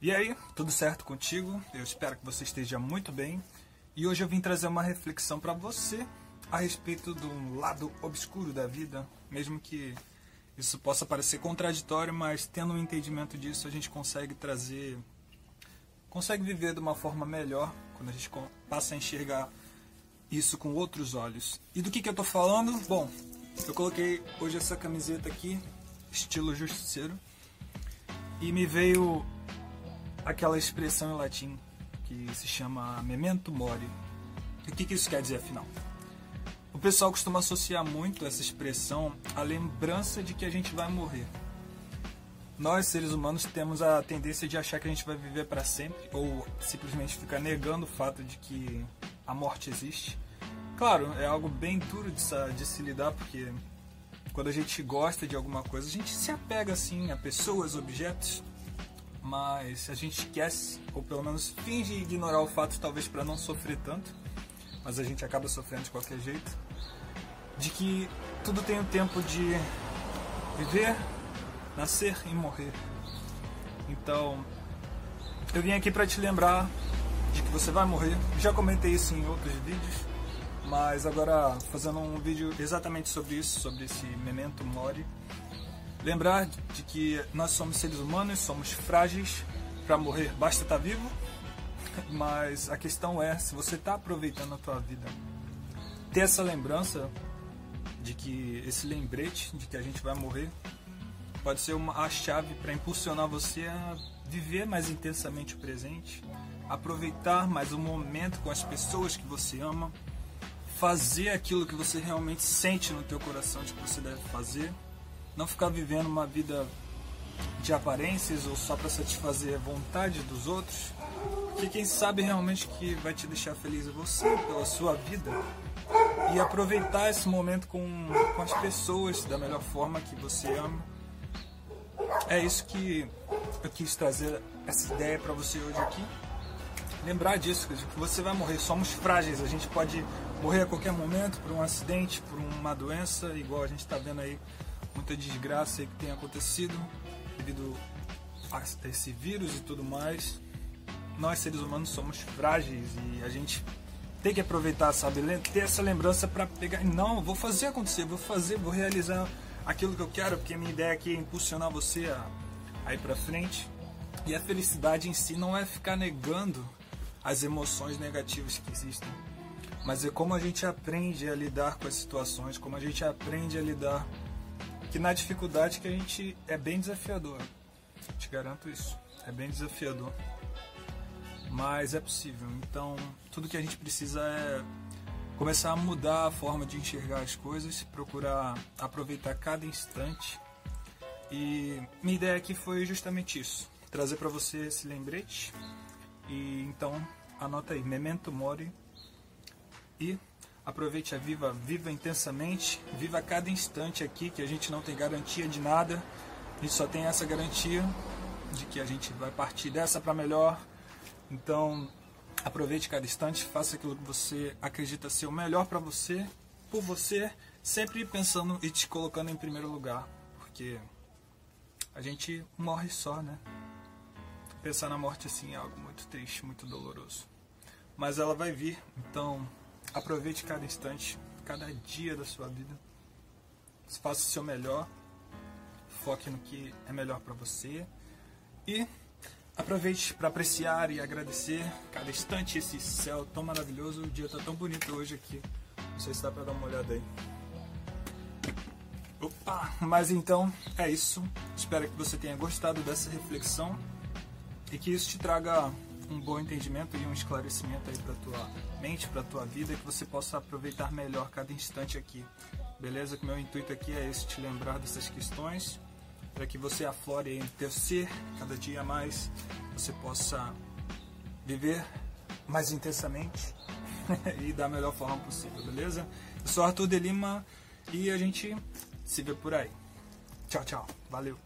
E aí, tudo certo contigo? Eu espero que você esteja muito bem. E hoje eu vim trazer uma reflexão para você a respeito do lado obscuro da vida, mesmo que isso possa parecer contraditório, mas tendo um entendimento disso, a gente consegue trazer consegue viver de uma forma melhor quando a gente passa a enxergar isso com outros olhos. E do que que eu tô falando? Bom, eu coloquei hoje essa camiseta aqui, estilo justiceiro, e me veio aquela expressão em latim que se chama memento mori. O que, que isso quer dizer afinal? O pessoal costuma associar muito essa expressão à lembrança de que a gente vai morrer. Nós, seres humanos, temos a tendência de achar que a gente vai viver para sempre ou simplesmente ficar negando o fato de que a morte existe. Claro, é algo bem duro de, de se lidar porque quando a gente gosta de alguma coisa, a gente se apega assim a pessoas, objetos, mas a gente esquece, ou pelo menos finge ignorar o fato, talvez para não sofrer tanto, mas a gente acaba sofrendo de qualquer jeito, de que tudo tem o tempo de viver, nascer e morrer. Então, eu vim aqui para te lembrar de que você vai morrer. Já comentei isso em outros vídeos, mas agora fazendo um vídeo exatamente sobre isso, sobre esse memento mori Lembrar de que nós somos seres humanos, somos frágeis para morrer, basta estar tá vivo. Mas a questão é se você está aproveitando a tua vida. Ter essa lembrança de que esse lembrete de que a gente vai morrer pode ser uma, a chave para impulsionar você a viver mais intensamente o presente, aproveitar mais o momento com as pessoas que você ama, fazer aquilo que você realmente sente no teu coração de que você deve fazer não ficar vivendo uma vida de aparências ou só para satisfazer a vontade dos outros, que quem sabe realmente que vai te deixar feliz é você, pela sua vida, e aproveitar esse momento com, com as pessoas da melhor forma que você ama. É isso que eu quis trazer essa ideia para você hoje aqui. Lembrar disso, que você vai morrer, somos frágeis, a gente pode morrer a qualquer momento por um acidente, por uma doença, igual a gente está vendo aí muita desgraça que tem acontecido devido a esse vírus e tudo mais. Nós seres humanos somos frágeis e a gente tem que aproveitar, sabe, ter essa lembrança para pegar, não, vou fazer acontecer, vou fazer, vou realizar aquilo que eu quero, porque a minha ideia aqui é impulsionar você a, a ir para frente. E a felicidade em si não é ficar negando as emoções negativas que existem, mas é como a gente aprende a lidar com as situações, como a gente aprende a lidar que na dificuldade que a gente é bem desafiador. Te garanto isso. É bem desafiador. Mas é possível. Então, tudo que a gente precisa é começar a mudar a forma de enxergar as coisas, procurar aproveitar cada instante. E minha ideia aqui foi justamente isso: trazer para você esse lembrete. E então, anota aí: Memento Mori. E Aproveite a Viva, viva intensamente, viva cada instante aqui, que a gente não tem garantia de nada, a gente só tem essa garantia de que a gente vai partir dessa para melhor. Então, aproveite cada instante, faça aquilo que você acredita ser o melhor para você, por você, sempre pensando e te colocando em primeiro lugar, porque a gente morre só, né? Pensar na morte assim é algo muito triste, muito doloroso. Mas ela vai vir, então Aproveite cada instante, cada dia da sua vida. Faça o seu melhor. Foque no que é melhor para você. E aproveite para apreciar e agradecer cada instante esse céu tão maravilhoso. O dia está tão bonito hoje aqui. Não sei se dá para dar uma olhada aí. Opa! Mas então é isso. Espero que você tenha gostado dessa reflexão e que isso te traga um bom entendimento e um esclarecimento aí para tua mente, para tua vida, que você possa aproveitar melhor cada instante aqui. Beleza? Que meu intuito aqui é esse, te lembrar dessas questões, para que você aflore em teu ser cada dia mais, você possa viver mais intensamente e da melhor forma possível, beleza? Eu sou Arthur de Lima e a gente se vê por aí. Tchau, tchau. Valeu.